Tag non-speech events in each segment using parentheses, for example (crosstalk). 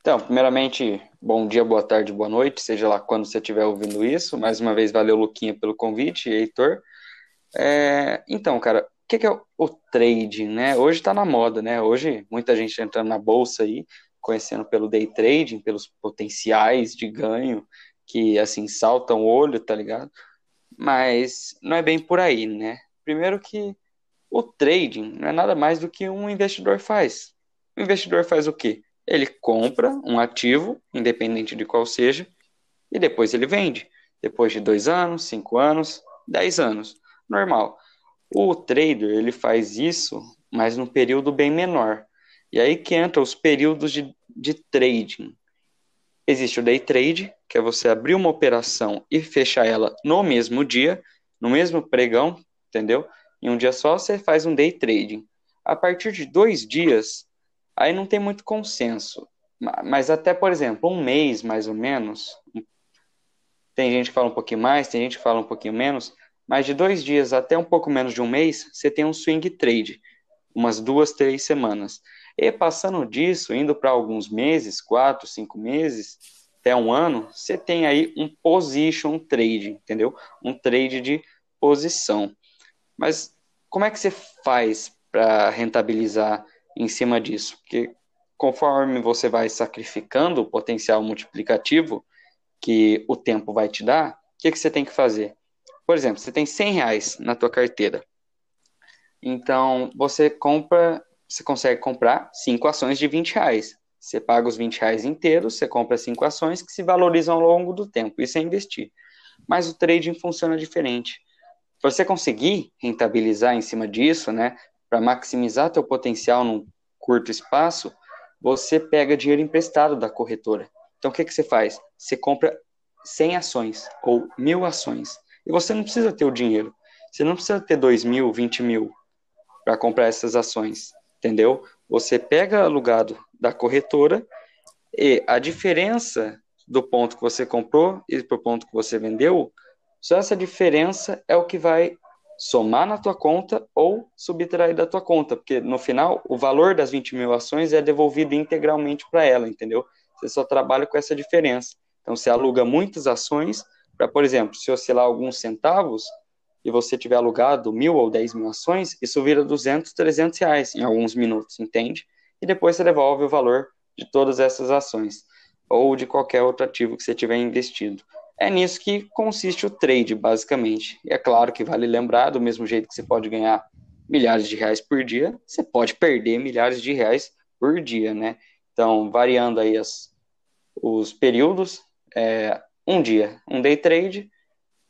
Então, primeiramente, bom dia, boa tarde, boa noite, seja lá quando você estiver ouvindo isso. Mais uma vez, valeu, Luquinha, pelo convite, Heitor. É, então, cara, o que, que é o, o trading, né? Hoje está na moda, né? Hoje, muita gente entrando na bolsa aí, conhecendo pelo day trading, pelos potenciais de ganho que, assim, saltam o olho, tá ligado? Mas não é bem por aí, né? Primeiro que o trading não é nada mais do que um investidor faz. O investidor faz o quê? Ele compra um ativo, independente de qual seja, e depois ele vende. Depois de dois anos, cinco anos, dez anos. Normal. O trader, ele faz isso, mas num período bem menor. E aí que entra os períodos de, de trading. Existe o day trade, que é você abrir uma operação e fechar ela no mesmo dia, no mesmo pregão, entendeu? Em um dia só você faz um day trading. A partir de dois dias, aí não tem muito consenso. Mas até, por exemplo, um mês mais ou menos, tem gente que fala um pouquinho mais, tem gente que fala um pouquinho menos, mas de dois dias até um pouco menos de um mês, você tem um swing trade, umas duas, três semanas. E passando disso, indo para alguns meses, quatro, cinco meses, até um ano, você tem aí um position trade, entendeu? Um trade de posição. Mas como é que você faz para rentabilizar em cima disso, porque conforme você vai sacrificando o potencial multiplicativo que o tempo vai te dar, o que, que você tem que fazer? Por exemplo, você tem 100 reais na tua carteira. Então, você compra, você consegue comprar cinco ações de 20 reais. Você paga os 20 reais inteiros, você compra cinco ações que se valorizam ao longo do tempo. Isso é investir. Mas o trading funciona diferente. Você conseguir rentabilizar em cima disso, né, para maximizar teu potencial num curto espaço, você pega dinheiro emprestado da corretora. Então, o que, que você faz? Você compra 100 ações ou mil ações. E você não precisa ter o dinheiro. Você não precisa ter 2 mil, 20 mil para comprar essas ações. Entendeu? Você pega alugado da corretora e a diferença do ponto que você comprou e para o ponto que você vendeu, só essa diferença é o que vai somar na tua conta ou subtrair da tua conta, porque no final o valor das 20 mil ações é devolvido integralmente para ela, entendeu? Você só trabalha com essa diferença. Então você aluga muitas ações para, por exemplo, se oscilar alguns centavos e você tiver alugado mil ou dez mil ações, isso vira 200, 300 reais em alguns minutos, entende? E depois você devolve o valor de todas essas ações ou de qualquer outro ativo que você tiver investido. É nisso que consiste o trade, basicamente. E é claro que vale lembrar, do mesmo jeito que você pode ganhar milhares de reais por dia, você pode perder milhares de reais por dia, né? Então, variando aí as, os períodos, é, um dia, um day trade,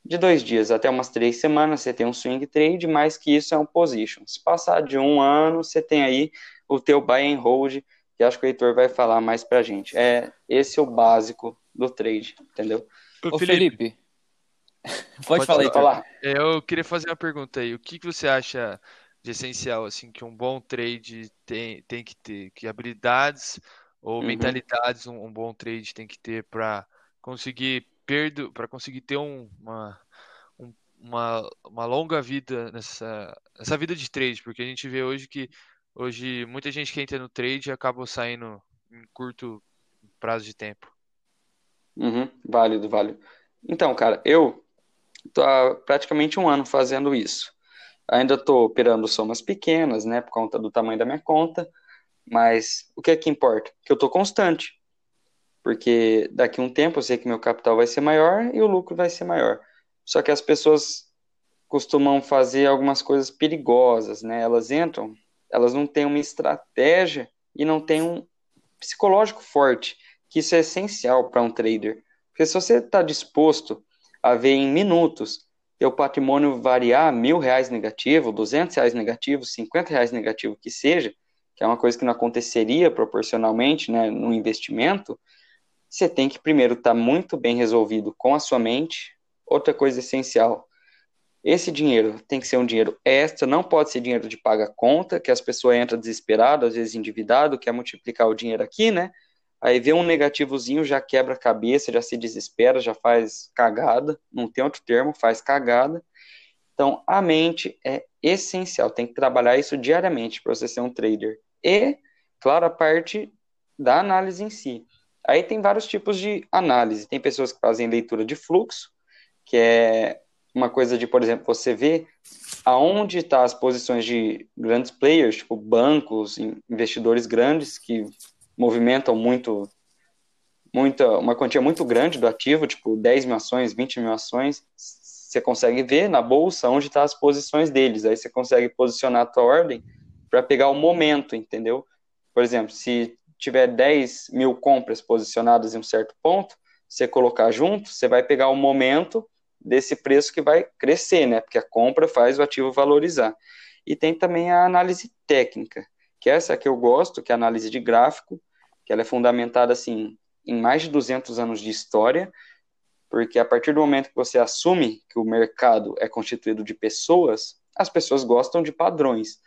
de dois dias até umas três semanas, você tem um swing trade, mais que isso é um position. Se passar de um ano, você tem aí o teu buy and hold, que acho que o Heitor vai falar mais pra gente. É, esse é o básico do trade, entendeu? Ô, Felipe. Felipe. (laughs) Pode, Pode falar, falar. É, eu queria fazer uma pergunta aí. O que, que você acha de essencial, assim, que um bom trade tem, tem que ter? Que habilidades ou uhum. mentalidades um, um, bom trade tem que ter para conseguir perdo, para conseguir ter um, uma, um, uma, uma longa vida nessa, nessa vida de trade? Porque a gente vê hoje que hoje muita gente que entra no trade acaba saindo em curto prazo de tempo. Uhum, válido, válido. Então, cara, eu tô há praticamente um ano fazendo isso. Ainda estou operando somas pequenas, né, por conta do tamanho da minha conta, mas o que é que importa? Que eu estou constante. Porque daqui a um tempo eu sei que meu capital vai ser maior e o lucro vai ser maior. Só que as pessoas costumam fazer algumas coisas perigosas, né? Elas entram, elas não têm uma estratégia e não têm um psicológico forte que isso é essencial para um trader. Porque se você está disposto a ver em minutos o patrimônio variar mil reais negativo, duzentos reais negativo, cinquenta reais negativo que seja, que é uma coisa que não aconteceria proporcionalmente né, no investimento, você tem que primeiro estar tá muito bem resolvido com a sua mente. Outra coisa essencial, esse dinheiro tem que ser um dinheiro extra, não pode ser dinheiro de paga conta, que as pessoas entram desesperadas, às vezes endividado, quer multiplicar o dinheiro aqui, né? Aí vê um negativozinho, já quebra a cabeça, já se desespera, já faz cagada, não tem outro termo, faz cagada. Então, a mente é essencial, tem que trabalhar isso diariamente para você ser um trader. E, claro, a parte da análise em si. Aí tem vários tipos de análise. Tem pessoas que fazem leitura de fluxo, que é uma coisa de, por exemplo, você vê aonde estão tá as posições de grandes players, tipo bancos, investidores grandes que movimentam muito, muita, uma quantia muito grande do ativo, tipo 10 mil ações, 20 mil ações, você consegue ver na bolsa onde estão tá as posições deles, aí você consegue posicionar a tua ordem para pegar o momento, entendeu? Por exemplo, se tiver 10 mil compras posicionadas em um certo ponto, você colocar junto, você vai pegar o momento desse preço que vai crescer, né? Porque a compra faz o ativo valorizar. E tem também a análise técnica, que é essa que eu gosto, que é a análise de gráfico, que ela é fundamentada assim em mais de 200 anos de história, porque a partir do momento que você assume que o mercado é constituído de pessoas, as pessoas gostam de padrões.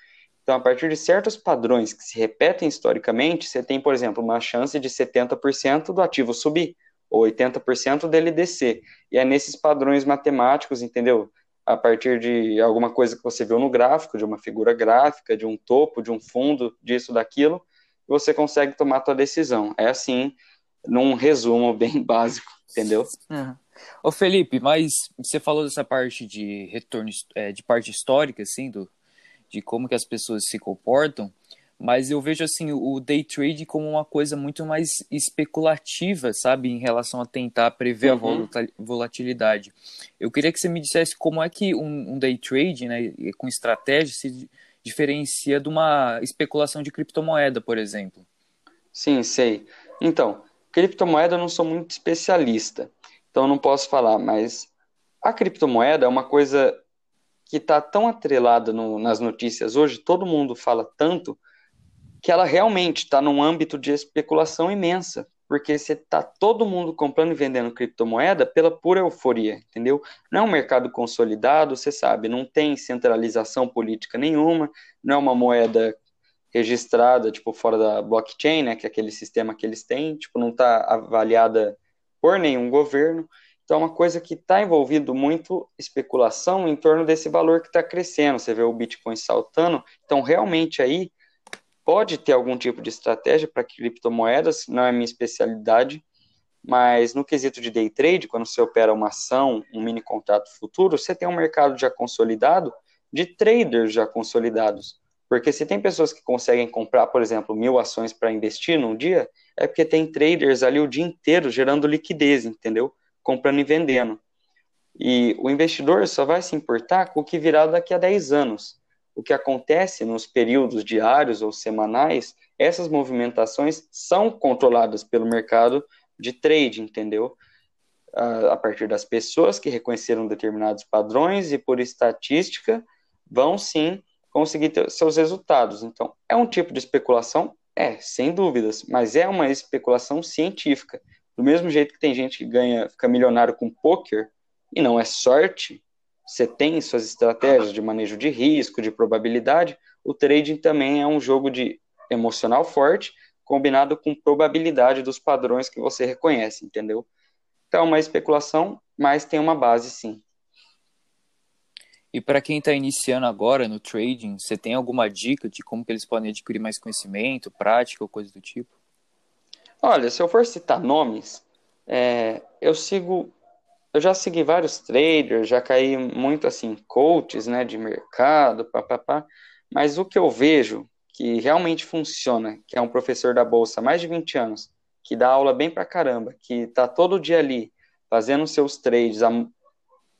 Então, a partir de certos padrões que se repetem historicamente, você tem, por exemplo, uma chance de 70% do ativo subir ou 80% dele descer. E é nesses padrões matemáticos, entendeu? A partir de alguma coisa que você viu no gráfico, de uma figura gráfica, de um topo, de um fundo, disso, daquilo, você consegue tomar a sua decisão. É assim, num resumo bem (laughs) básico, entendeu? Uhum. Ô Felipe, mas você falou dessa parte de retorno, é, de parte histórica, assim, do, de como que as pessoas se comportam, mas eu vejo assim o day trade como uma coisa muito mais especulativa, sabe, em relação a tentar prever uhum. a volatilidade. Eu queria que você me dissesse como é que um, um day trade, né, com estratégia, se diferencia de uma especulação de criptomoeda, por exemplo. Sim, sei. Então, criptomoeda eu não sou muito especialista, então não posso falar, mas a criptomoeda é uma coisa que está tão atrelada no, nas notícias hoje, todo mundo fala tanto que ela realmente está num âmbito de especulação imensa, porque você está todo mundo comprando e vendendo criptomoeda pela pura euforia, entendeu? Não é um mercado consolidado, você sabe, não tem centralização política nenhuma, não é uma moeda registrada, tipo, fora da blockchain, né, que é aquele sistema que eles têm, tipo, não está avaliada por nenhum governo, então é uma coisa que está envolvido muito especulação em torno desse valor que está crescendo, você vê o Bitcoin saltando, então realmente aí pode ter algum tipo de estratégia para criptomoedas, não é minha especialidade, mas no quesito de day trade, quando você opera uma ação, um mini contrato futuro, você tem um mercado já consolidado de traders já consolidados. Porque se tem pessoas que conseguem comprar, por exemplo, mil ações para investir num dia, é porque tem traders ali o dia inteiro gerando liquidez, entendeu? Comprando e vendendo. E o investidor só vai se importar com o que virá daqui a 10 anos o que acontece nos períodos diários ou semanais, essas movimentações são controladas pelo mercado de trade, entendeu? A partir das pessoas que reconheceram determinados padrões e por estatística vão sim conseguir ter seus resultados. Então, é um tipo de especulação? É, sem dúvidas, mas é uma especulação científica. Do mesmo jeito que tem gente que ganha, fica milionário com poker e não é sorte, você tem suas estratégias de manejo de risco, de probabilidade, o trading também é um jogo de emocional forte, combinado com probabilidade dos padrões que você reconhece, entendeu? Então, é uma especulação, mas tem uma base sim. E para quem está iniciando agora no trading, você tem alguma dica de como que eles podem adquirir mais conhecimento, prática ou coisa do tipo? Olha, se eu for citar nomes, é, eu sigo eu já segui vários traders, já caí muito assim, coaches, né, de mercado, papapá, mas o que eu vejo que realmente funciona, que é um professor da bolsa há mais de 20 anos, que dá aula bem pra caramba, que tá todo dia ali fazendo seus trades há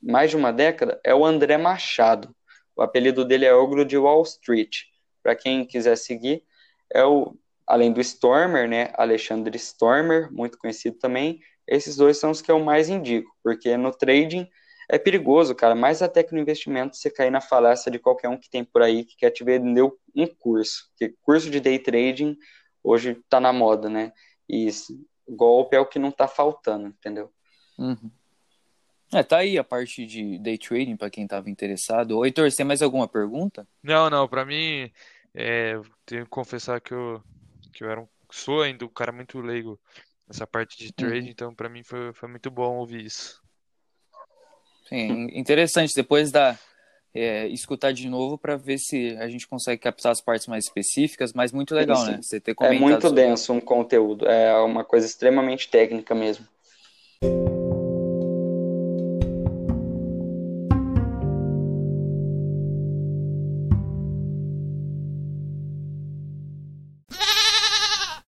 mais de uma década, é o André Machado. O apelido dele é Ogro de Wall Street. Para quem quiser seguir, é o além do Stormer, né, Alexandre Stormer, muito conhecido também, esses dois são os que eu mais indico, porque no trading é perigoso, cara, mais até que no investimento você cair na falácia de qualquer um que tem por aí que quer te vender um curso. Porque curso de day trading hoje tá na moda, né? E golpe é o que não tá faltando, entendeu? Uhum. É, tá aí a parte de day trading para quem tava interessado. Oi, Heitor, você tem mais alguma pergunta? Não, não, para mim, é, tenho que confessar que eu, que eu era um, sou ainda um cara muito leigo essa parte de trade, uhum. então para mim foi, foi muito bom ouvir isso. Sim, interessante. Depois da é, escutar de novo para ver se a gente consegue captar as partes mais específicas, mas muito legal, né? Você ter comentado É muito sobre... denso um conteúdo, é uma coisa extremamente técnica mesmo.